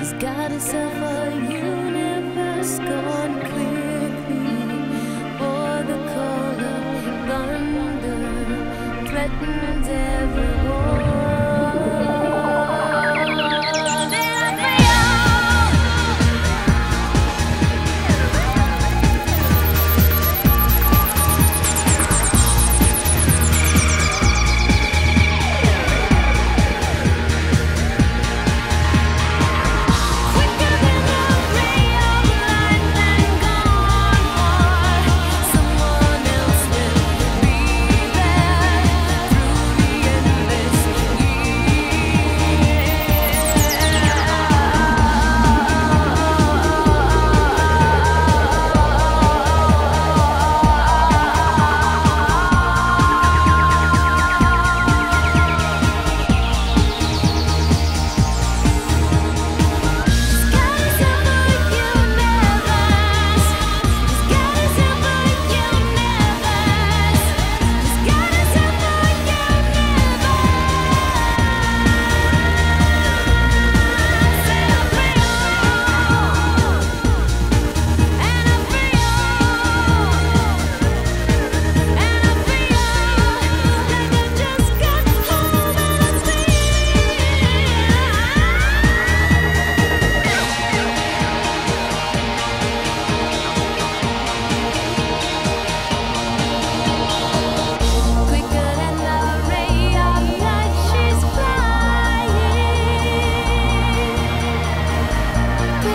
She's got herself a universe gone quickly for the call of thunder, threatens everyone.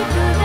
do that.